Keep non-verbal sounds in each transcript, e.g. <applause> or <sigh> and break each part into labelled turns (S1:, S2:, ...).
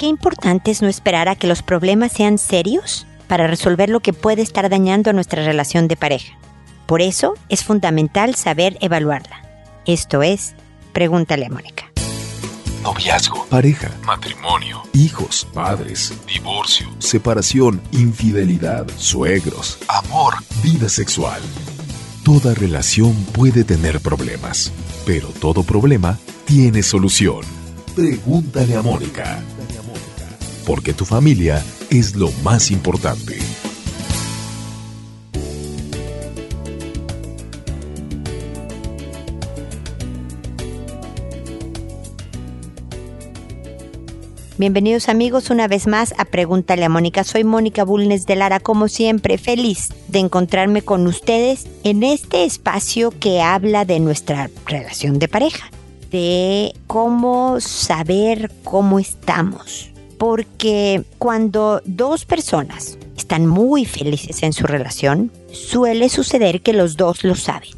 S1: Qué importante es no esperar a que los problemas sean serios para resolver lo que puede estar dañando a nuestra relación de pareja. Por eso es fundamental saber evaluarla. Esto es, pregúntale a Mónica.
S2: Noviazgo, pareja, matrimonio, hijos, padres, divorcio, separación, infidelidad, suegros, amor, vida sexual. Toda relación puede tener problemas, pero todo problema tiene solución. Pregúntale a Mónica. Porque tu familia es lo más importante.
S1: Bienvenidos amigos una vez más a Pregúntale a Mónica. Soy Mónica Bulnes de Lara, como siempre, feliz de encontrarme con ustedes en este espacio que habla de nuestra relación de pareja, de cómo saber cómo estamos. Porque cuando dos personas están muy felices en su relación, suele suceder que los dos lo saben.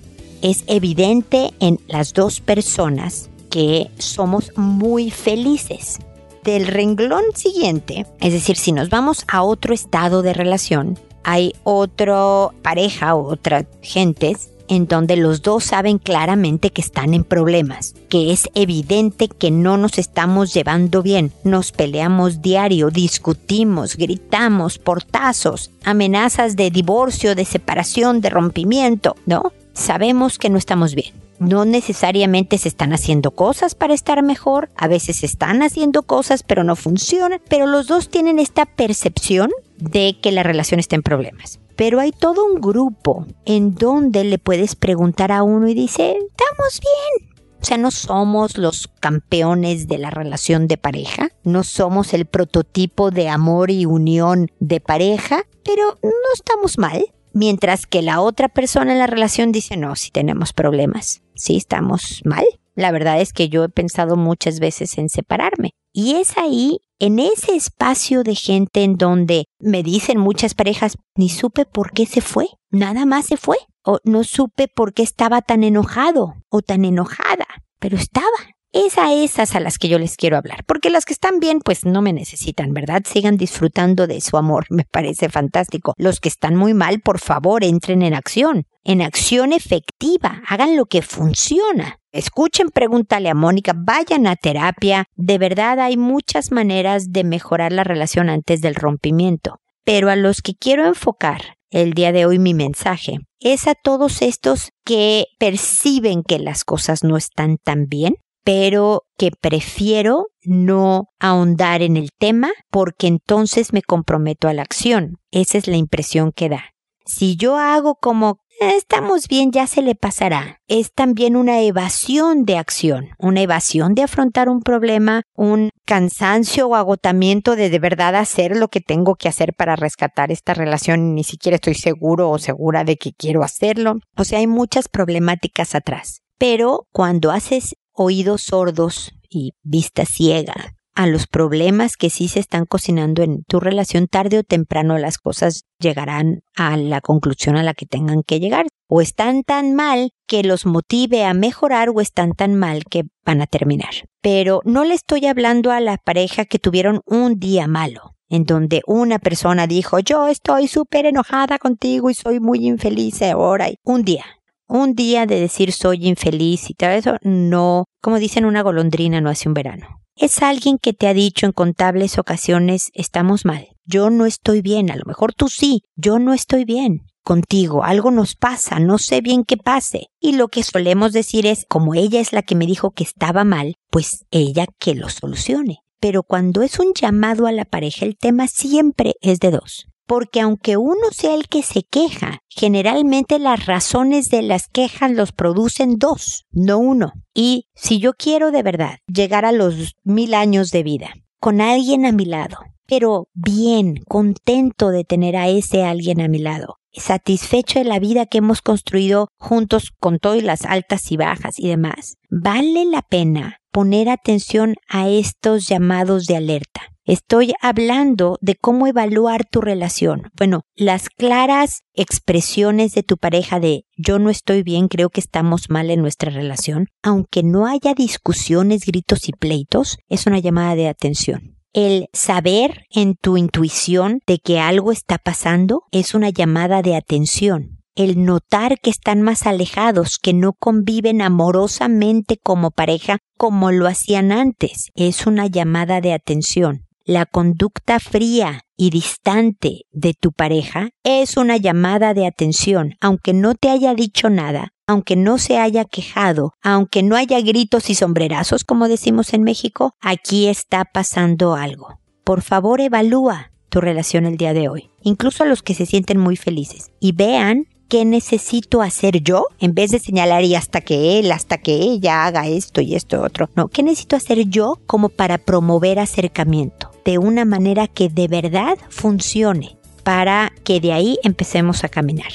S1: Es evidente en las dos personas que somos muy felices del renglón siguiente, es decir, si nos vamos a otro estado de relación, hay otra pareja o otras gentes en donde los dos saben claramente que están en problemas, que es evidente que no nos estamos llevando bien, nos peleamos diario, discutimos, gritamos, portazos, amenazas de divorcio, de separación, de rompimiento, ¿no? Sabemos que no estamos bien no necesariamente se están haciendo cosas para estar mejor, a veces están haciendo cosas pero no funcionan, pero los dos tienen esta percepción de que la relación está en problemas. Pero hay todo un grupo en donde le puedes preguntar a uno y dice, estamos bien, o sea, no somos los campeones de la relación de pareja, no somos el prototipo de amor y unión de pareja, pero no estamos mal. Mientras que la otra persona en la relación dice, no, si tenemos problemas, si estamos mal. La verdad es que yo he pensado muchas veces en separarme. Y es ahí, en ese espacio de gente en donde me dicen muchas parejas, ni supe por qué se fue, nada más se fue. O no supe por qué estaba tan enojado o tan enojada, pero estaba. Es a esas a las que yo les quiero hablar, porque las que están bien pues no me necesitan, ¿verdad? Sigan disfrutando de su amor, <laughs> me parece fantástico. Los que están muy mal, por favor, entren en acción, en acción efectiva, hagan lo que funciona. Escuchen, pregúntale a Mónica, vayan a terapia, de verdad hay muchas maneras de mejorar la relación antes del rompimiento. Pero a los que quiero enfocar el día de hoy mi mensaje es a todos estos que perciben que las cosas no están tan bien, pero que prefiero no ahondar en el tema porque entonces me comprometo a la acción. Esa es la impresión que da. Si yo hago como estamos bien, ya se le pasará. Es también una evasión de acción, una evasión de afrontar un problema, un cansancio o agotamiento de de verdad hacer lo que tengo que hacer para rescatar esta relación ni siquiera estoy seguro o segura de que quiero hacerlo. O sea, hay muchas problemáticas atrás. Pero cuando haces oídos sordos y vista ciega a los problemas que sí se están cocinando en tu relación, tarde o temprano las cosas llegarán a la conclusión a la que tengan que llegar. O están tan mal que los motive a mejorar o están tan mal que van a terminar. Pero no le estoy hablando a la pareja que tuvieron un día malo en donde una persona dijo yo estoy súper enojada contigo y soy muy infeliz ahora. Un día, un día de decir soy infeliz y todo eso, no, como dicen una golondrina no hace un verano. Es alguien que te ha dicho en contables ocasiones estamos mal, yo no estoy bien, a lo mejor tú sí, yo no estoy bien contigo, algo nos pasa, no sé bien qué pase. Y lo que solemos decir es, como ella es la que me dijo que estaba mal, pues ella que lo solucione. Pero cuando es un llamado a la pareja, el tema siempre es de dos porque aunque uno sea el que se queja, generalmente las razones de las quejas los producen dos, no uno. Y si yo quiero de verdad llegar a los mil años de vida con alguien a mi lado, pero bien, contento de tener a ese alguien a mi lado, satisfecho de la vida que hemos construido juntos con todas las altas y bajas y demás, vale la pena poner atención a estos llamados de alerta. Estoy hablando de cómo evaluar tu relación. Bueno, las claras expresiones de tu pareja de yo no estoy bien, creo que estamos mal en nuestra relación, aunque no haya discusiones, gritos y pleitos, es una llamada de atención. El saber en tu intuición de que algo está pasando es una llamada de atención. El notar que están más alejados, que no conviven amorosamente como pareja como lo hacían antes, es una llamada de atención. La conducta fría y distante de tu pareja es una llamada de atención, aunque no te haya dicho nada, aunque no se haya quejado, aunque no haya gritos y sombrerazos, como decimos en México, aquí está pasando algo. Por favor, evalúa tu relación el día de hoy, incluso a los que se sienten muy felices, y vean qué necesito hacer yo en vez de señalar y hasta que él, hasta que ella haga esto y esto otro. No, ¿qué necesito hacer yo como para promover acercamiento de una manera que de verdad funcione para que de ahí empecemos a caminar?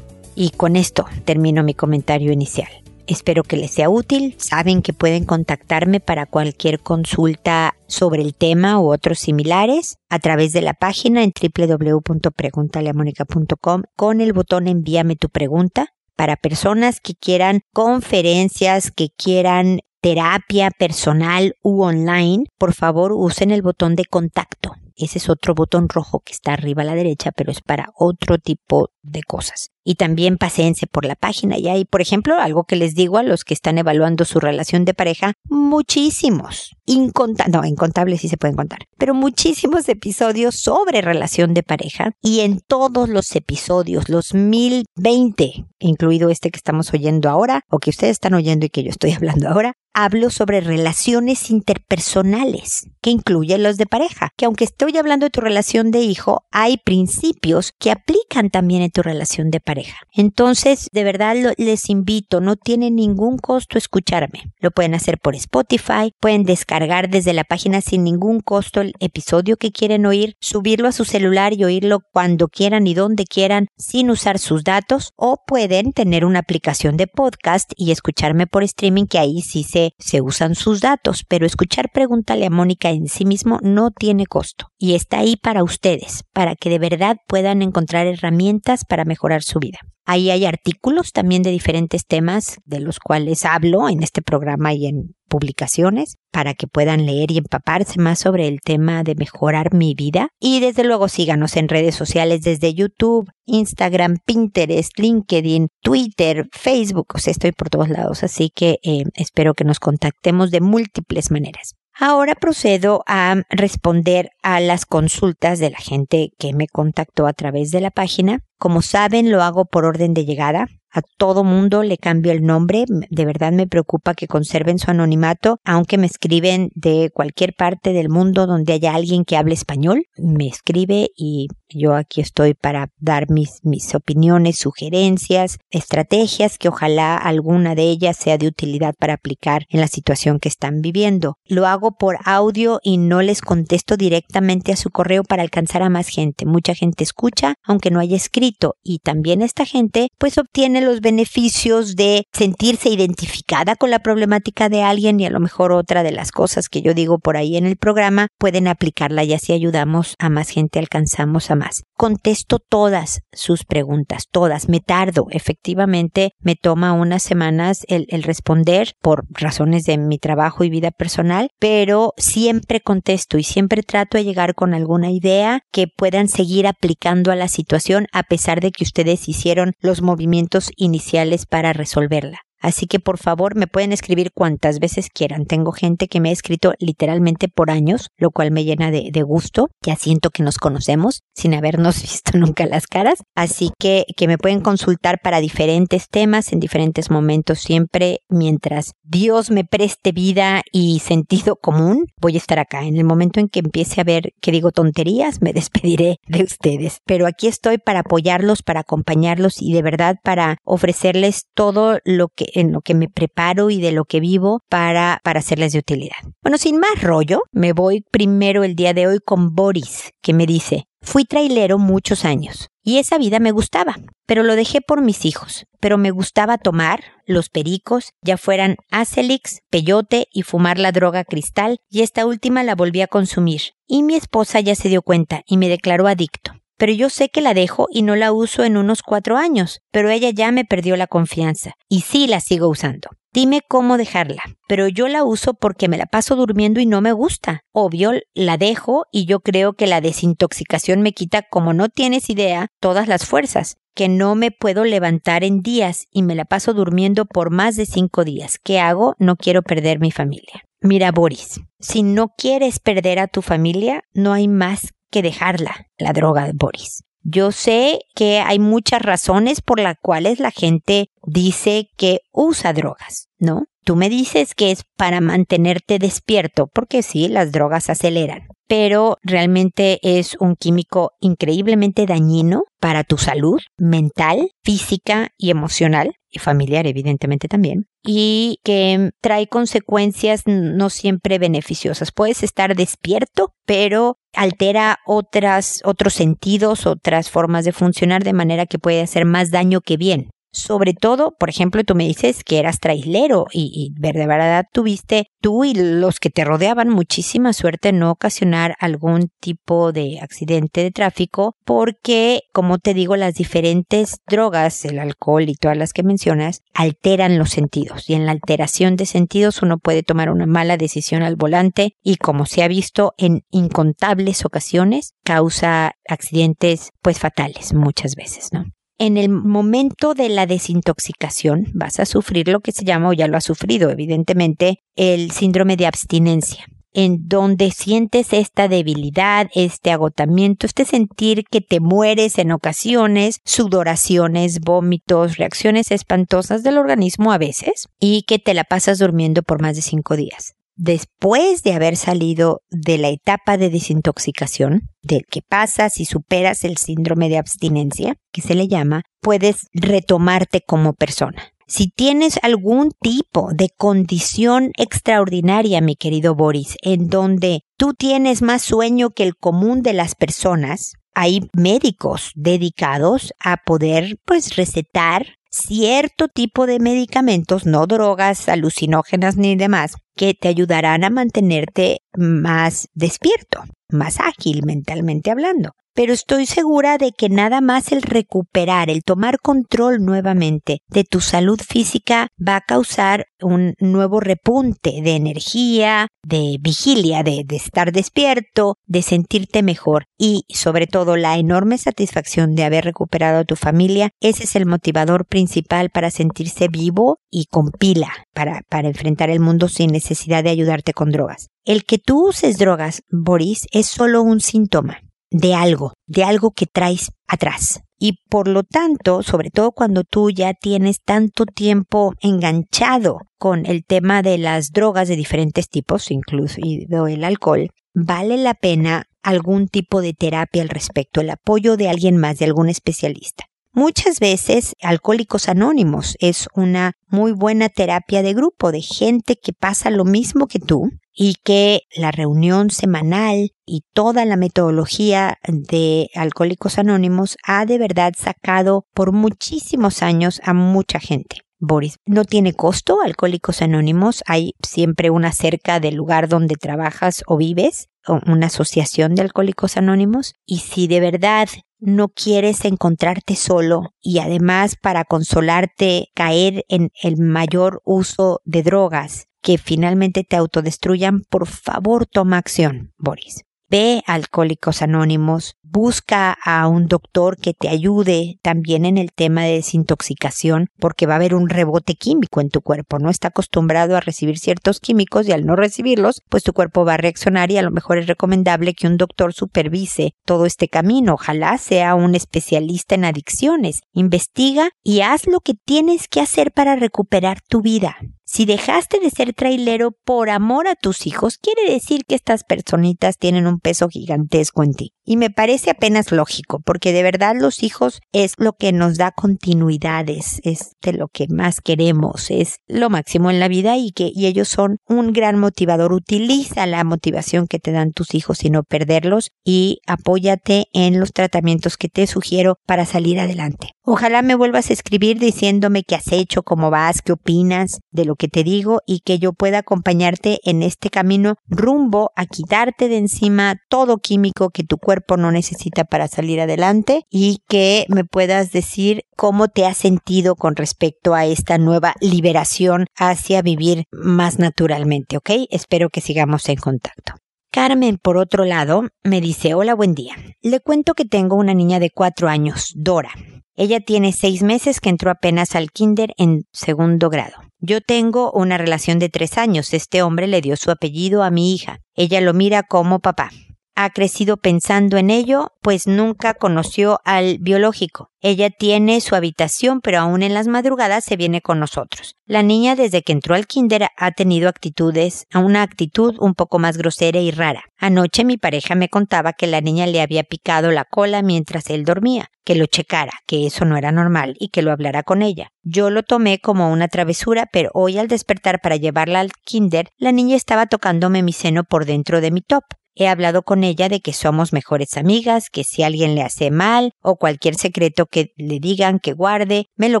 S1: Y con esto termino mi comentario inicial. Espero que les sea útil. Saben que pueden contactarme para cualquier consulta sobre el tema u otros similares a través de la página en www.preguntaleamónica.com con el botón envíame tu pregunta para personas que quieran conferencias, que quieran terapia personal u online, por favor usen el botón de contacto. Ese es otro botón rojo que está arriba a la derecha, pero es para otro tipo de cosas y también paséense por la página. Y hay, por ejemplo, algo que les digo a los que están evaluando su relación de pareja, muchísimos, incontables, no, incontables sí se pueden contar, pero muchísimos episodios sobre relación de pareja y en todos los episodios, los 1020, incluido este que estamos oyendo ahora o que ustedes están oyendo y que yo estoy <laughs> hablando ahora, hablo sobre relaciones interpersonales, que incluyen los de pareja, que aunque estoy hablando de tu relación de hijo, hay principios que aplican también en tu relación de pareja entonces, de verdad les invito, no tiene ningún costo escucharme. Lo pueden hacer por Spotify, pueden descargar desde la página sin ningún costo el episodio que quieren oír, subirlo a su celular y oírlo cuando quieran y donde quieran sin usar sus datos o pueden tener una aplicación de podcast y escucharme por streaming que ahí sí se, se usan sus datos, pero escuchar Pregúntale a Mónica en sí mismo no tiene costo y está ahí para ustedes, para que de verdad puedan encontrar herramientas para mejorar su vida. Ahí hay artículos también de diferentes temas de los cuales hablo en este programa y en publicaciones para que puedan leer y empaparse más sobre el tema de mejorar mi vida. Y desde luego síganos en redes sociales desde YouTube, Instagram, Pinterest, LinkedIn, Twitter, Facebook. O sea, estoy por todos lados, así que eh, espero que nos contactemos de múltiples maneras. Ahora procedo a responder a las consultas de la gente que me contactó a través de la página. Como saben, lo hago por orden de llegada a todo mundo le cambio el nombre. De verdad me preocupa que conserven su anonimato, aunque me escriben de cualquier parte del mundo donde haya alguien que hable español. Me escribe y yo aquí estoy para dar mis, mis opiniones, sugerencias, estrategias que ojalá alguna de ellas sea de utilidad para aplicar en la situación que están viviendo. Lo hago por audio y no les contesto directamente a su correo para alcanzar a más gente. Mucha gente escucha, aunque no haya escrito, y también esta gente pues obtiene los beneficios de sentirse identificada con la problemática de alguien y a lo mejor otra de las cosas que yo digo por ahí en el programa pueden aplicarla y así ayudamos a más gente, alcanzamos a más. Contesto todas sus preguntas, todas. Me tardo, efectivamente, me toma unas semanas el, responder por razones de mi trabajo y vida personal, pero siempre contesto y siempre trato de llegar con alguna idea que puedan seguir aplicando a la situación a pesar de que ustedes hicieron los movimientos iniciales para resolverla. Así que por favor me pueden escribir cuantas veces quieran. Tengo gente que me ha escrito literalmente por años, lo cual me llena de, gusto. Ya siento que nos conocemos sin habernos <laughs> visto nunca las caras. Así que, que me pueden consultar para diferentes temas en diferentes momentos. Siempre mientras Dios me preste vida y sentido común, voy a estar acá. En el momento en que empiece a ver que digo tonterías, me <laughs> despediré de ustedes. Pero aquí estoy para apoyarlos, para acompañarlos y de verdad para ofrecerles todo lo que en lo que me preparo y de lo que vivo para, para hacerles de utilidad. Bueno, sin más rollo, me voy primero el día de hoy con Boris, que me dice, Fui trailero muchos años y esa vida me gustaba, pero lo dejé por mis hijos. Pero me gustaba tomar los pericos, ya fueran Acelix, peyote y fumar la droga cristal, y esta última la volví a consumir. Y mi esposa ya se dio cuenta y me declaró adicto pero yo sé que la dejo y no la uso en unos cuatro años, pero ella ya me perdió la confianza y sí la sigo usando. Dime cómo dejarla, pero yo la uso porque me la paso durmiendo y no me gusta. Obvio, la dejo y yo creo que la desintoxicación me quita, como no tienes idea, todas las fuerzas que no me puedo levantar en días y me la paso durmiendo por más de cinco días. ¿Qué hago? No quiero perder mi familia. Mira, Boris, si no quieres perder a tu familia, no hay más dejarla, la droga de Boris. Yo sé que hay muchas razones por las cuales la gente dice que usa drogas, ¿no? Tú me dices que es para mantenerte despierto, porque sí, las drogas aceleran pero realmente es un químico increíblemente dañino para tu salud mental, física y emocional, y familiar evidentemente también, y que trae consecuencias no siempre beneficiosas. Puedes estar despierto, pero altera otras, otros sentidos, otras formas de funcionar de manera que puede hacer más daño que bien sobre todo, por ejemplo, tú me dices que eras trailero y, de verdad tuviste tú y los que te rodeaban muchísima suerte en no ocasionar algún tipo de accidente de tráfico porque, como te digo, las diferentes drogas, el alcohol y todas las que mencionas, alteran los sentidos y en la alteración de sentidos uno puede tomar una mala decisión al volante y como se ha visto en incontables ocasiones, causa accidentes pues fatales muchas veces, ¿no? En el momento de la desintoxicación vas a sufrir lo que se llama, o ya lo has sufrido, evidentemente, el síndrome de abstinencia en donde sientes esta debilidad, este agotamiento, este sentir que te mueres en ocasiones, sudoraciones, vómitos, reacciones espantosas del organismo a veces, y que te la pasas durmiendo por más de cinco días después de haber salido de la etapa de desintoxicación, del que pasas y superas el síndrome de abstinencia, que se le llama, puedes retomarte como persona. Si tienes algún tipo de condición extraordinaria, mi querido Boris, en donde tú tienes más sueño que el común de las personas, hay médicos dedicados a poder pues recetar cierto tipo de medicamentos, no drogas alucinógenas ni demás, que te ayudarán a mantenerte más despierto, más ágil mentalmente hablando pero estoy segura de que nada más el recuperar, el tomar control nuevamente de tu salud física va a causar un nuevo repunte de energía, de vigilia, de, estar despierto, de sentirte mejor y sobre todo la enorme satisfacción de haber recuperado a tu familia. Ese es el motivador principal para sentirse vivo y con pila para, para enfrentar el mundo sin necesidad de ayudarte con drogas. El que tú uses drogas, Boris, es solo un síntoma de algo, de algo que traes atrás. Y por lo tanto, sobre todo cuando tú ya tienes tanto tiempo enganchado con el tema de las drogas de diferentes tipos, incluso el alcohol, vale la pena algún tipo de terapia al respecto, el apoyo de alguien más, de algún especialista. Muchas veces Alcohólicos Anónimos es una muy buena terapia de grupo de gente que pasa lo mismo que tú y que la reunión semanal y toda la metodología de Alcohólicos Anónimos ha de verdad sacado por muchísimos años a mucha gente. Boris, no tiene costo Alcohólicos Anónimos, hay siempre una cerca del lugar donde trabajas o vives, una asociación de Alcohólicos Anónimos, y si de verdad no quieres encontrarte solo y además para consolarte caer en el mayor uso de drogas que finalmente te autodestruyan, por favor toma acción, Boris. Ve a Alcohólicos Anónimos, busca a un doctor que te ayude también en el tema de desintoxicación, porque va a haber un rebote químico en tu cuerpo. No está acostumbrado a recibir ciertos químicos y al no recibirlos, pues tu cuerpo va a reaccionar y a lo mejor es recomendable que un doctor supervise todo este camino. Ojalá sea un especialista en adicciones. Investiga y haz lo que tienes que hacer para recuperar tu vida. Si dejaste de ser trailero por amor a tus hijos, quiere decir que estas personitas tienen un peso gigantesco en ti. Y me parece apenas lógico, porque de verdad los hijos es lo que nos da continuidades, es de lo que más queremos, es lo máximo en la vida y que y ellos son un gran motivador. Utiliza la motivación que te dan tus hijos y no perderlos y apóyate en los tratamientos que te sugiero para salir adelante. Ojalá me vuelvas a escribir diciéndome qué has hecho, cómo vas, qué opinas de lo que te digo y que yo pueda acompañarte en este camino rumbo a quitarte de encima todo químico que tu cuerpo no necesita para salir adelante y que me puedas decir cómo te has sentido con respecto a esta nueva liberación hacia vivir más naturalmente, ¿ok? Espero que sigamos en contacto. Carmen, por otro lado, me dice, hola, buen día. Le cuento que tengo una niña de cuatro años, Dora. Ella tiene seis meses que entró apenas al kinder en segundo grado. Yo tengo una relación de tres años. Este hombre le dio su apellido a mi hija. Ella lo mira como papá ha crecido pensando en ello, pues nunca conoció al biológico. Ella tiene su habitación, pero aún en las madrugadas se viene con nosotros. La niña desde que entró al kinder ha tenido actitudes, una actitud un poco más grosera y rara. Anoche mi pareja me contaba que la niña le había picado la cola mientras él dormía, que lo checara, que eso no era normal y que lo hablara con ella. Yo lo tomé como una travesura, pero hoy al despertar para llevarla al kinder, la niña estaba tocándome mi seno por dentro de mi top. He hablado con ella de que somos mejores amigas, que si alguien le hace mal o cualquier secreto que le digan que guarde, me lo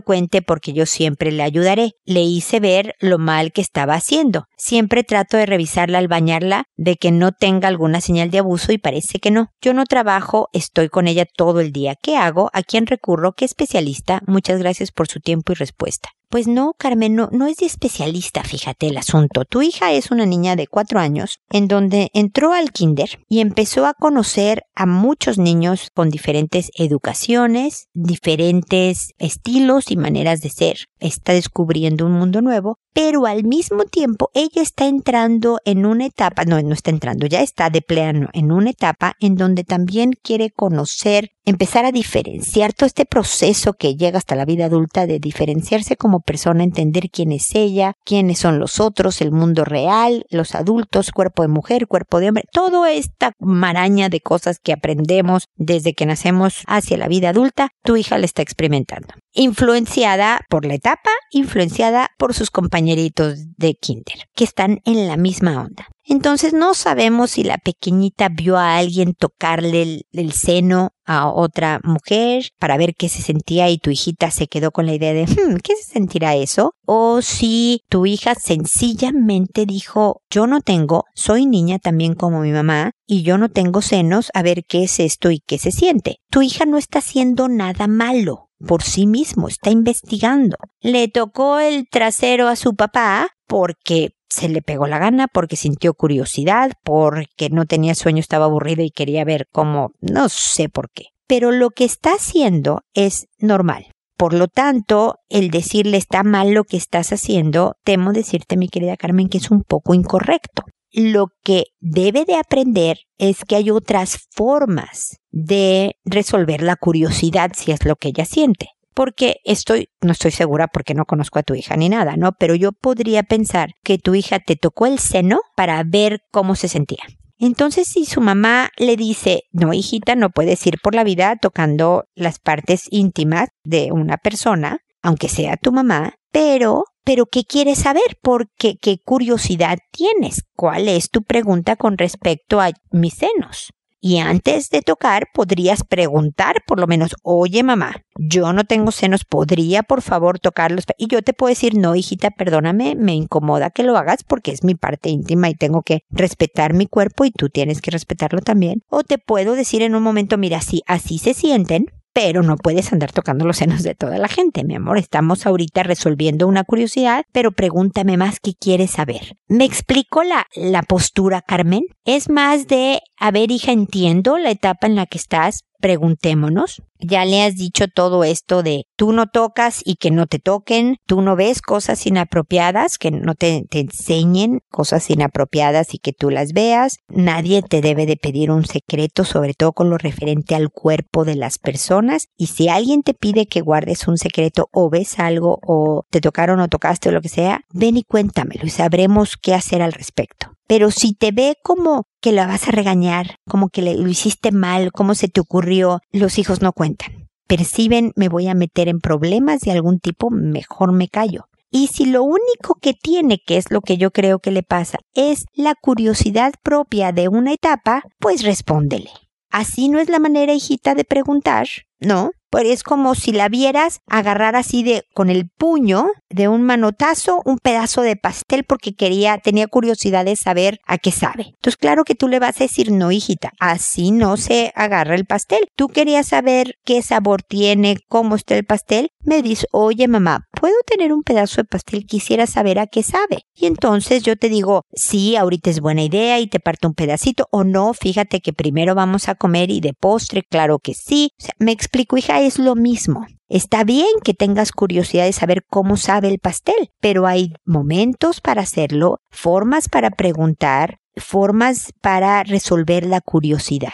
S1: cuente porque yo siempre le ayudaré. Le hice ver lo mal que estaba haciendo. Siempre trato de revisarla al bañarla, de que no tenga alguna señal de abuso y parece que no. Yo no trabajo, estoy con ella todo el día. ¿Qué hago? ¿A quién recurro? ¿Qué especialista? Muchas gracias por su tiempo y respuesta. Pues no, Carmen, no, no es de especialista, fíjate el asunto. Tu hija es una niña de cuatro años en donde entró al kinder y empezó a conocer a muchos niños con diferentes educaciones, diferentes estilos y maneras de ser. Está descubriendo un mundo nuevo, pero al mismo tiempo ella está entrando en una etapa, no, no está entrando, ya está de pleno en una etapa en donde también quiere conocer empezar a diferenciar todo este proceso que llega hasta la vida adulta de diferenciarse como persona, entender quién es ella, quiénes son los otros, el mundo real, los adultos, cuerpo de mujer, cuerpo de hombre, toda esta maraña de cosas que aprendemos desde que nacemos hacia la vida adulta, tu hija la está experimentando. Influenciada por la etapa, influenciada por sus compañeritos de kinder, que están en la misma onda. Entonces no sabemos si la pequeñita vio a alguien tocarle el, seno a otra mujer para ver qué se sentía y tu hijita se quedó con la idea de hmm, ¿qué se sentirá eso? O si tu hija sencillamente dijo yo no tengo, soy niña también como mi mamá y yo no tengo senos, a ver qué es esto y qué se siente. Tu hija no está haciendo nada malo por sí mismo, está investigando. Le tocó el trasero a su papá porque se le pegó la gana, porque sintió curiosidad, porque no tenía sueño, estaba aburrido y quería ver cómo, no sé por qué. Pero lo que está haciendo es normal. Por lo tanto, el decirle está mal lo que estás haciendo, temo decirte, mi querida Carmen, que es un poco incorrecto. Lo que debe de aprender es que hay otras formas de resolver la curiosidad si es lo que ella siente porque estoy, no estoy segura porque no conozco a tu hija ni nada, ¿no? Pero yo podría pensar que tu hija te tocó el seno para ver cómo se sentía. Entonces, si su mamá le dice, no, hijita, no puedes ir por la vida tocando las partes íntimas de una persona, aunque sea tu mamá, pero, pero ¿qué quieres saber? Porque, ¿qué curiosidad tienes? ¿Cuál es tu pregunta con respecto a mis senos? Y antes de tocar podrías preguntar por lo menos, oye mamá, yo no tengo senos, ¿podría por favor tocarlos? Y yo te puedo decir, no hijita, perdóname, me incomoda que lo hagas porque es mi parte íntima y tengo que respetar mi cuerpo y tú tienes que respetarlo también. O te puedo decir en un momento, mira, si así se sienten, pero no puedes andar tocando los senos de toda la gente, mi amor. Estamos ahorita resolviendo una curiosidad, pero pregúntame más qué quieres saber. ¿Me explico la, la postura, Carmen? Es más de, a ver, hija, entiendo la etapa en la que estás, preguntémonos. Ya le has dicho todo esto de tú no tocas y que no te toquen, tú no ves cosas inapropiadas, que no te, enseñen cosas inapropiadas y que tú las veas. Nadie te debe de pedir un secreto, sobre todo con lo referente al cuerpo de las personas. Y si alguien te pide que guardes un secreto o ves algo o te tocaron o tocaste o lo que sea, ven y cuéntamelo y sabremos qué hacer al respecto. Pero si te ve como que la vas a regañar, como que lo hiciste mal, cómo se te ocurrió, los hijos no cuentan. Perciben, me voy a meter en problemas de algún tipo, mejor me callo. Y si lo único que tiene, que es lo que yo creo que le pasa, es la curiosidad propia de una etapa, pues respóndele. Así no es la manera, hijita, de preguntar, ¿no? Es como si la vieras agarrar así de con el puño de un manotazo un pedazo de pastel porque quería, tenía curiosidad de saber a qué sabe. Entonces, claro que tú le vas a decir, no, hijita, así no se agarra el pastel. Tú querías saber qué sabor tiene, cómo está el pastel. Me dice, oye mamá, ¿puedo tener un pedazo de pastel? Quisiera saber a qué sabe. Y entonces yo te digo, sí, ahorita es buena idea y te parto un pedacito o no, fíjate que primero vamos a comer y de postre, claro que sí. O sea, me explico, hija, es lo mismo. Está bien que tengas curiosidad de saber cómo sabe el pastel, pero hay momentos para hacerlo, formas para preguntar, formas para resolver la curiosidad.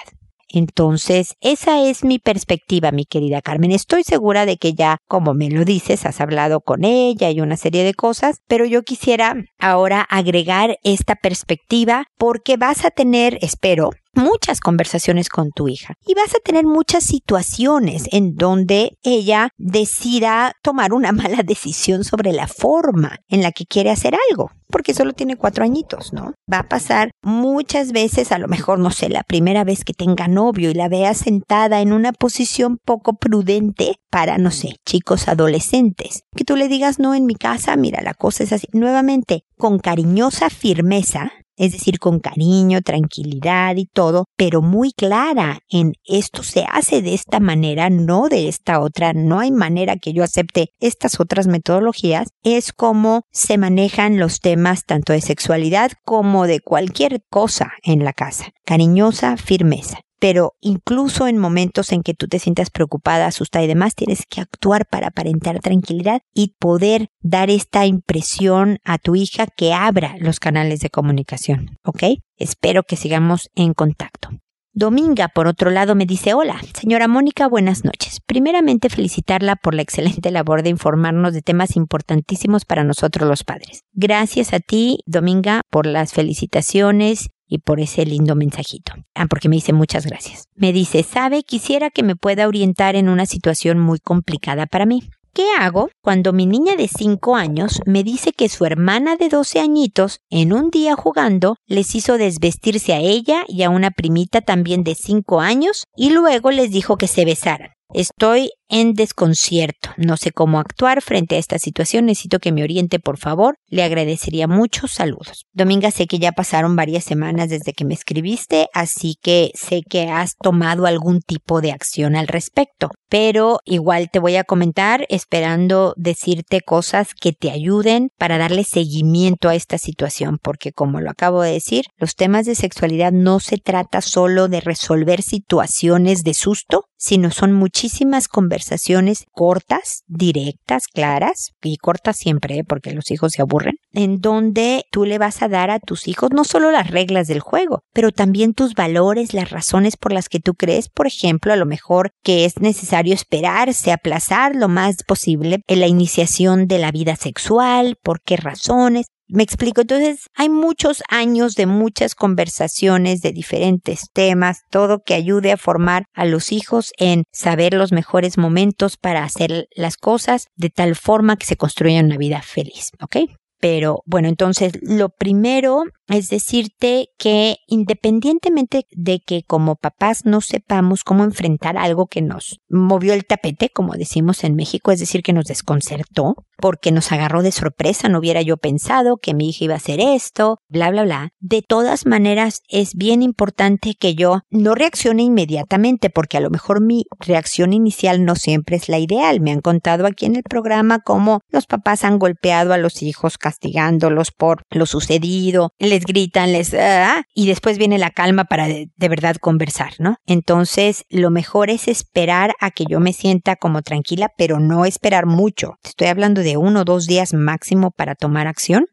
S1: Entonces, esa es mi perspectiva, mi querida Carmen. Estoy segura de que ya, como me lo dices, has hablado con ella y una serie de cosas, pero yo quisiera ahora agregar esta perspectiva porque vas a tener, espero, muchas conversaciones con tu hija y vas a tener muchas situaciones en donde ella decida tomar una <laughs> mala decisión sobre la forma en la que quiere hacer algo porque solo tiene cuatro añitos, ¿no? Va a pasar muchas veces, a lo mejor, no sé, la primera vez que tenga novio y la vea sentada en una posición poco prudente para, no sé, chicos adolescentes. Que tú le digas, no, en mi casa, mira, la cosa es así. Nuevamente, con cariñosa firmeza, es decir, con cariño, tranquilidad y todo, pero muy clara en esto se hace de esta manera, no de esta otra, no hay manera que yo acepte estas otras metodologías, es como se manejan los temas tanto de sexualidad como de cualquier cosa en la casa. Cariñosa firmeza pero incluso en momentos en que tú te sientas preocupada, asustada y demás, tienes que actuar para aparentar tranquilidad y poder dar esta impresión a tu hija que abra los canales de comunicación, ¿ok? Espero que sigamos en contacto. Dominga, por otro lado, me dice, hola, señora Mónica, buenas noches. Primeramente, felicitarla por la excelente labor de informarnos de temas importantísimos para nosotros los padres. Gracias a ti, Dominga, por las felicitaciones y por ese lindo mensajito. Ah, porque me dice muchas gracias. Me dice, sabe, quisiera que me pueda orientar en una situación muy complicada para mí. ¿Qué hago cuando mi niña de 5 años me dice que su hermana de 12 añitos, en un día jugando, les hizo desvestirse a ella y a una primita también de 5 años y luego les dijo que se besaran? Estoy en desconcierto. No sé cómo actuar frente a esta situación. Necesito que me oriente, por favor. Le agradecería mucho. Saludos. Dominga, sé que ya pasaron varias semanas desde que me escribiste, así que sé que has tomado algún tipo de acción al respecto. Pero igual te voy a comentar esperando decirte cosas que te ayuden para darle seguimiento a esta situación, porque como lo acabo de decir, los temas de sexualidad no se trata solo de resolver situaciones de susto, sino son muchísimas conversaciones conversaciones cortas, directas, claras, y cortas siempre, ¿eh? porque los hijos se aburren, en donde tú le vas a dar a tus hijos no solo las reglas del juego, pero también tus valores, las razones por las que tú crees, por ejemplo, a lo mejor que es necesario esperarse, aplazar lo más posible en la iniciación de la vida sexual, por qué razones, me explico, entonces hay muchos años de muchas conversaciones de diferentes temas, todo que ayude a formar a los hijos en saber los mejores momentos para hacer las cosas de tal forma que se construya una vida feliz, ¿ok? Pero bueno, entonces lo primero es decirte que independientemente de que como papás no sepamos cómo enfrentar algo que nos movió el tapete, como decimos en México, es decir, que nos desconcertó, porque nos agarró de sorpresa, no hubiera yo pensado que mi hija iba a hacer esto, bla, bla, bla. De todas maneras, es bien importante que yo no reaccione inmediatamente, porque a lo mejor mi reacción inicial no siempre es la ideal. Me han contado aquí en el programa cómo los papás han golpeado a los hijos castigándolos por lo sucedido, les gritan, les... Ah, y después viene la calma para de, de verdad conversar, ¿no? Entonces, lo mejor es esperar a que yo me sienta como tranquila, pero no esperar mucho. Estoy hablando de uno o dos días máximo para tomar acción.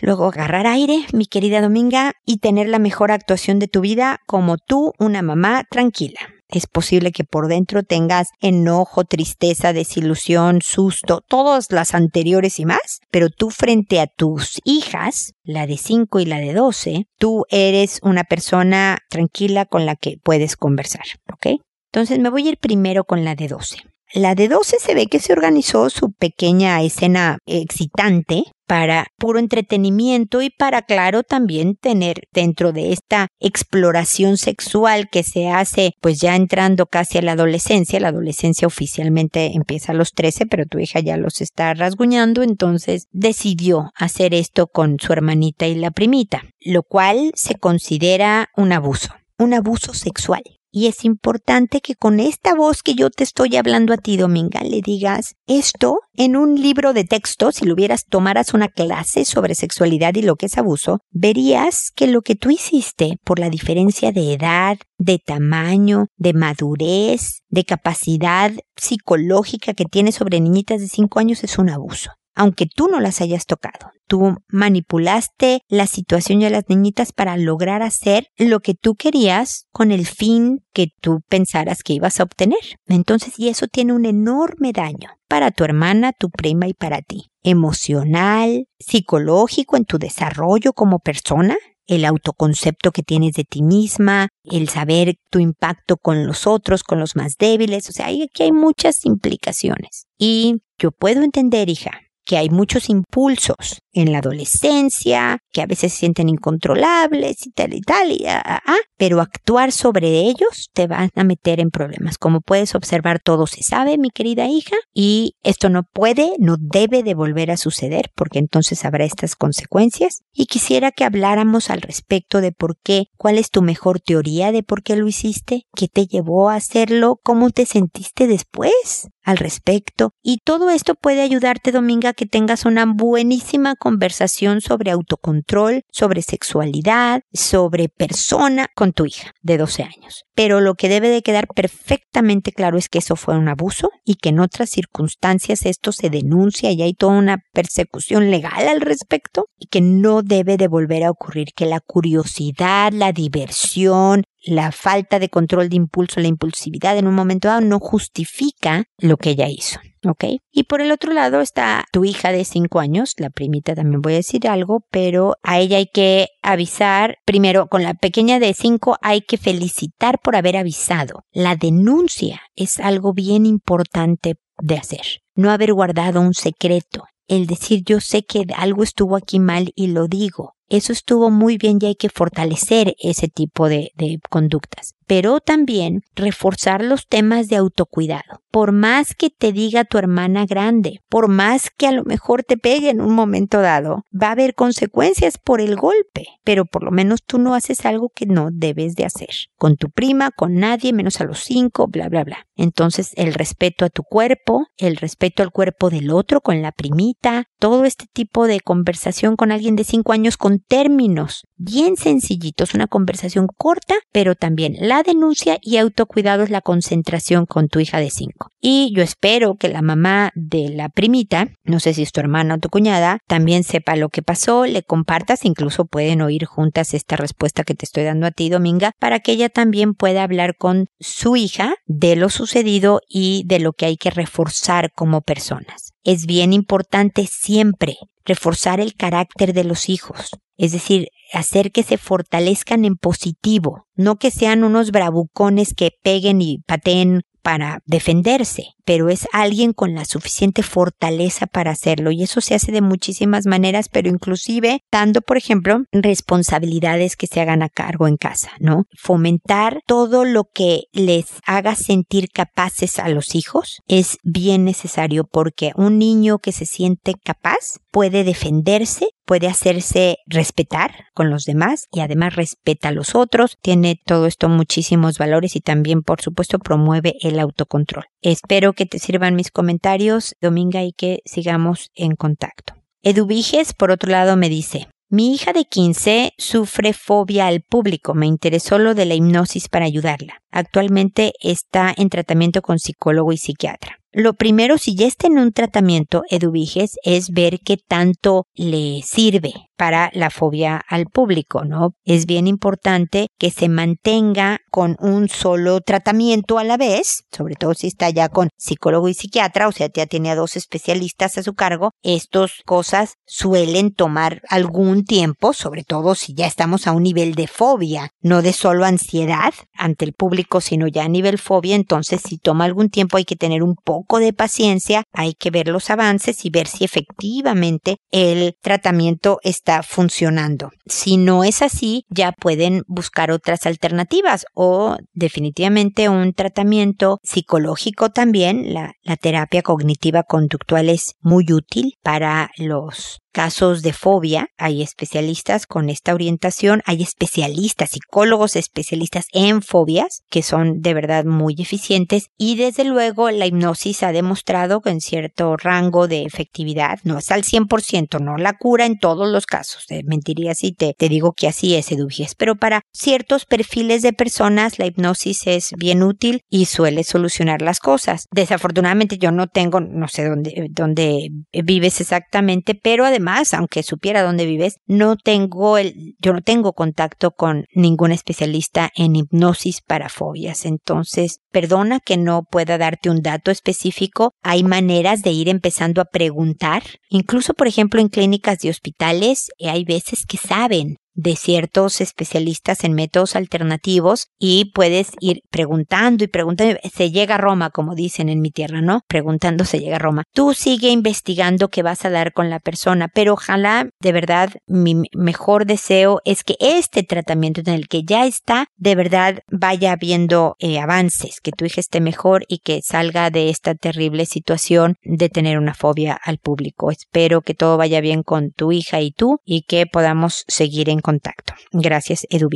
S1: Luego agarrar aire, mi querida Dominga, y tener la mejor actuación de tu vida como tú, una mamá tranquila. Es posible que por dentro tengas enojo, tristeza, desilusión, susto, todas las anteriores y más, pero tú frente a tus hijas, la de 5 y la de 12, tú eres una persona tranquila con la que puedes conversar, ¿ok? Entonces me voy a ir primero con la de 12. La de 12 se ve que se organizó su pequeña escena excitante para puro entretenimiento y para, claro, también tener dentro de esta exploración sexual que se hace pues ya entrando casi a la adolescencia, la adolescencia oficialmente empieza a los 13, pero tu hija ya los está rasguñando, entonces decidió hacer esto con su hermanita y la primita, lo cual se considera un abuso, un abuso sexual. Y es importante que con esta voz que yo te estoy hablando a ti, Dominga, le digas esto en un libro de texto, si lo hubieras, tomaras una clase sobre sexualidad y lo que es abuso, verías que lo que tú hiciste por la diferencia de edad, de tamaño, de madurez, de capacidad psicológica que tienes sobre niñitas de 5 años es un abuso aunque tú no las hayas tocado. Tú manipulaste la situación de las niñitas para lograr hacer lo que tú querías con el fin que tú pensaras que ibas a obtener. Entonces, y eso tiene un enorme daño para tu hermana, tu prima y para ti. Emocional, psicológico en tu desarrollo como persona, el autoconcepto que tienes de ti misma, el saber tu impacto con los otros, con los más débiles, o sea, aquí hay muchas implicaciones. Y yo puedo entender, hija, que hay muchos impulsos en la adolescencia, que a veces se sienten incontrolables y tal y tal, y, ah, ah, ah, pero actuar sobre ellos te van a meter en problemas. Como puedes observar, todo se sabe, mi querida hija, y esto no puede, no debe de volver a suceder, porque entonces habrá estas consecuencias. Y quisiera que habláramos al respecto de por qué, cuál es tu mejor teoría de por qué lo hiciste, qué te llevó a hacerlo, cómo te sentiste después al respecto. Y todo esto puede ayudarte, Dominga, que tengas una buenísima conversación sobre autocontrol, sobre sexualidad, sobre persona con tu hija de 12 años. Pero lo que debe de quedar perfectamente claro es que eso fue un abuso y que en otras circunstancias esto se denuncia y hay toda una persecución legal al respecto y que no debe de volver a ocurrir, que la curiosidad, la diversión, la falta de control de impulso, la impulsividad en un momento dado no justifica lo que ella hizo. ¿Ok? Y por el otro lado está tu hija de 5 años, la primita también voy a decir algo, pero a ella hay que avisar, primero con la pequeña de 5 hay que felicitar por haber avisado. La denuncia es algo bien importante de hacer. No haber guardado un secreto. El decir yo sé que algo estuvo aquí mal y lo digo. Eso estuvo muy bien y hay que fortalecer ese tipo de, de conductas pero también reforzar los temas de autocuidado. Por más que te diga tu hermana grande, por más que a lo mejor te pegue en un momento dado, va a haber consecuencias por el golpe, pero por lo menos tú no haces algo que no debes de hacer. Con tu prima, con nadie, menos a los cinco, bla, bla, bla. Entonces el respeto a tu cuerpo, el respeto al cuerpo del otro, con la primita, todo este tipo de conversación con alguien de cinco años con términos bien sencillitos, una conversación corta, pero también la denuncia y autocuidado es la concentración con tu hija de 5. Y yo espero que la mamá de la primita, no sé si es tu hermana o tu cuñada, también sepa lo que pasó, le compartas, incluso pueden oír juntas esta respuesta que te estoy dando a ti, Dominga, para que ella también pueda hablar con su hija de lo sucedido y de lo que hay que reforzar como personas. Es bien importante siempre reforzar el carácter de los hijos, es decir, hacer que se fortalezcan en positivo, no que sean unos bravucones que peguen y pateen para defenderse, pero es alguien con la suficiente fortaleza para hacerlo y eso se hace de muchísimas maneras, pero inclusive dando, por ejemplo, responsabilidades que se hagan a cargo en casa, ¿no? Fomentar todo lo que les haga sentir capaces a los hijos es bien necesario porque un niño que se siente capaz puede defenderse puede hacerse respetar con los demás y además respeta a los otros. Tiene todo esto muchísimos valores y también, por supuesto, promueve el autocontrol. Espero que te sirvan mis comentarios, Dominga, y que sigamos en contacto. Eduviges, por otro lado, me dice, mi hija de 15 sufre fobia al público. Me interesó lo de la hipnosis para ayudarla. Actualmente está en tratamiento con psicólogo y psiquiatra. Lo primero, si ya está en un tratamiento, Eduviges, es ver qué tanto le sirve para la fobia al público, ¿no? Es bien importante que se mantenga con un solo tratamiento a la vez, sobre todo si está ya con psicólogo y psiquiatra, o sea, ya tiene a dos especialistas a su cargo, estas cosas suelen tomar algún tiempo, sobre todo si ya estamos a un nivel de fobia, no de solo ansiedad ante el público, sino ya a nivel fobia, entonces si toma algún tiempo hay que tener un poco de paciencia, hay que ver los avances y ver si efectivamente el tratamiento está funcionando. Si no es así, ya pueden buscar otras alternativas o definitivamente un tratamiento psicológico también. La, la terapia cognitiva conductual es muy útil para los casos de fobia, hay especialistas con esta orientación, hay especialistas, psicólogos especialistas en fobias, que son de verdad muy eficientes y desde luego la hipnosis ha demostrado que en cierto rango de efectividad, no es al 100%, no la cura en todos los casos, mentiría si te, te digo que así es, Eduviges, pero para ciertos perfiles de personas la hipnosis es bien útil y suele solucionar las cosas. Desafortunadamente yo no tengo, no sé dónde, dónde vives exactamente, pero además aunque supiera dónde vives, no tengo el, yo no tengo contacto con ningún especialista en hipnosis para fobias. Entonces, perdona que no pueda darte un dato específico. Hay maneras de ir empezando a preguntar. Incluso, por ejemplo, en clínicas de hospitales, hay veces que saben de ciertos especialistas en métodos alternativos y puedes ir preguntando y preguntando. Se llega a Roma, como dicen en mi tierra, ¿no? Preguntando se llega a Roma. Tú sigue investigando qué vas a dar con la persona, pero ojalá, de verdad, mi mejor deseo es que este tratamiento en el que ya está, de verdad vaya habiendo eh, avances, que tu hija esté mejor y que salga de esta terrible situación de tener una fobia al público. Espero que todo vaya bien con tu hija y tú y que podamos seguir en contacto. Gracias, Edu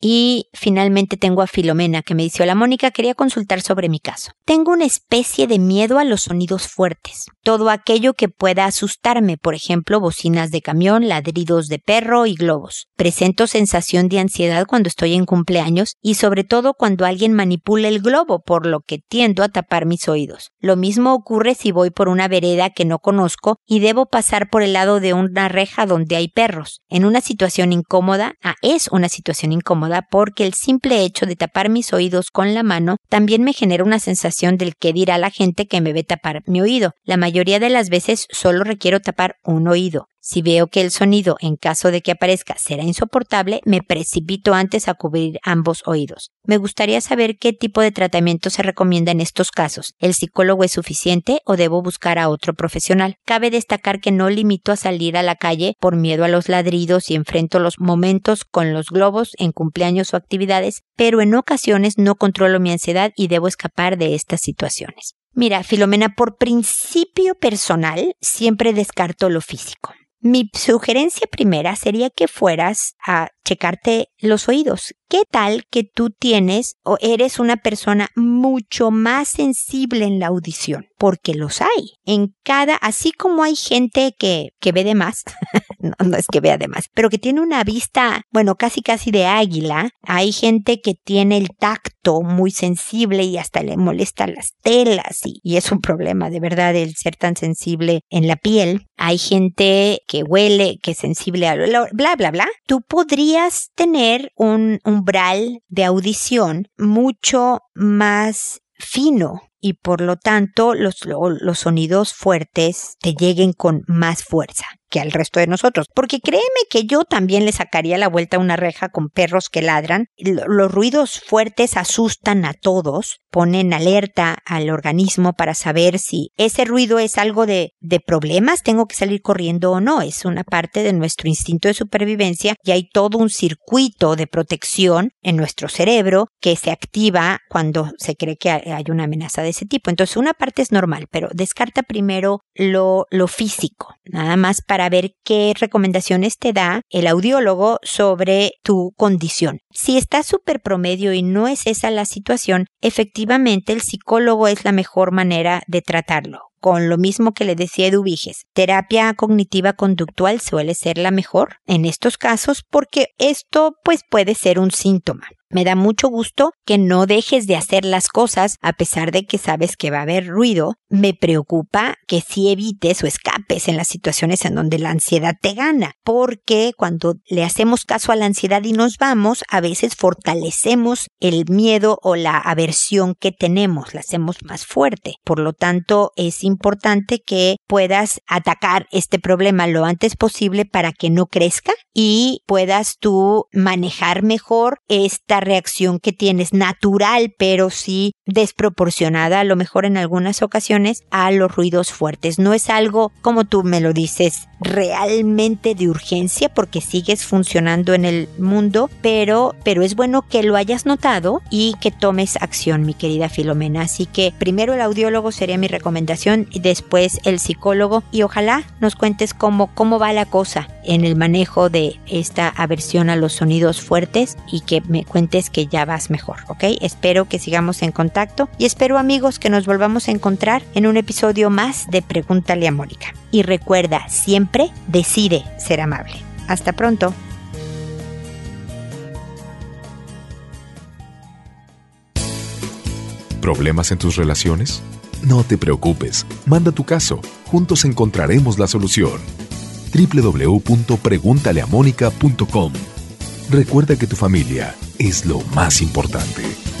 S1: y finalmente tengo a Filomena que me dice, hola Mónica, quería consultar sobre mi caso. Tengo una especie de miedo a los sonidos fuertes, todo aquello que pueda asustarme, por ejemplo, bocinas de camión, ladridos de perro y globos. Presento sensación de ansiedad cuando estoy en cumpleaños y sobre todo cuando alguien manipula el globo, por lo que tiendo a tapar mis oídos. Lo mismo ocurre si voy por una vereda que no conozco y debo pasar por el lado de una reja donde hay perros. En una situación incómoda, ah, es una situación incómoda porque el simple hecho de tapar mis oídos con la mano también me genera una sensación del que dirá la gente que me ve tapar mi oído. La mayoría de las veces solo requiero tapar un oído. Si veo que el sonido, en caso de que aparezca, será insoportable, me precipito antes a cubrir ambos oídos. Me gustaría saber qué tipo de tratamiento se recomienda en estos casos. ¿El psicólogo es suficiente o debo buscar a otro profesional? Cabe destacar que no limito a salir a la calle por miedo a los ladridos y enfrento los momentos con los globos en cumpleaños o actividades, pero en ocasiones no controlo mi ansiedad y debo escapar de estas situaciones. Mira, Filomena, por principio personal, siempre descarto lo físico. Mi sugerencia primera sería que fueras a checarte los oídos. ¿Qué tal que tú tienes o eres una persona mucho más sensible en la audición? Porque los hay. En cada, así como hay gente que, que ve de más, <laughs> no, no es que vea de más, pero que tiene una vista, bueno, casi casi de águila, hay gente que tiene el tacto muy sensible y hasta le molesta las telas y, es un problema de verdad el ser tan sensible en la piel. Hay gente que huele, que es sensible a bla, bla, bla. Tú podrías tener un umbral de audición mucho más fino y por lo tanto los, los sonidos fuertes te lleguen con más fuerza que al resto de nosotros. Porque créeme que yo también le sacaría la vuelta a una reja con perros que ladran. Los ruidos fuertes asustan a todos, ponen alerta al organismo para saber si ese ruido es algo de, de problemas, tengo que salir corriendo o no. Es una parte de nuestro instinto de supervivencia y hay todo un circuito de protección en nuestro cerebro que se activa cuando se cree que hay una amenaza de ese tipo. Entonces una parte es normal, pero descarta primero lo, lo físico, nada más para para ver qué recomendaciones te da el audiólogo sobre tu condición. Si estás súper promedio y no es esa la situación, efectivamente el psicólogo es la mejor manera de tratarlo con lo mismo que le decía Eduviges. Terapia cognitiva conductual suele ser la mejor en estos casos porque esto pues puede ser un síntoma. Me da mucho gusto que no dejes de hacer las cosas a pesar de que sabes que va a haber ruido. Me preocupa que si evites o escapes en las situaciones en donde la ansiedad te gana, porque cuando le hacemos caso a la ansiedad y nos vamos, a veces fortalecemos el miedo o la aversión que tenemos, la hacemos más fuerte. Por lo tanto, es importante que puedas atacar este problema lo antes posible para que no crezca y puedas tú manejar mejor esta reacción que tienes natural, pero sí desproporcionada, a lo mejor en algunas ocasiones, a los ruidos fuertes. No es algo, como tú me lo dices, realmente de urgencia porque sigues funcionando en el mundo, pero, pero es bueno que lo hayas notado y que tomes acción, mi querida Filomena. Así que primero el audiólogo sería mi recomendación y después el psicólogo y ojalá nos cuentes cómo, cómo va la cosa en el manejo de esta aversión a los sonidos fuertes y que me cuentes que ya vas mejor, ¿ok? Espero que sigamos en contacto y espero amigos que nos volvamos a encontrar en un episodio más de Pregúntale a Mónica. Y recuerda, siempre decide ser amable. Hasta pronto.
S2: ¿Problemas en tus relaciones? No te preocupes, manda tu caso, juntos encontraremos la solución www.preguntaleamónica.com. Recuerda que tu familia es lo más importante.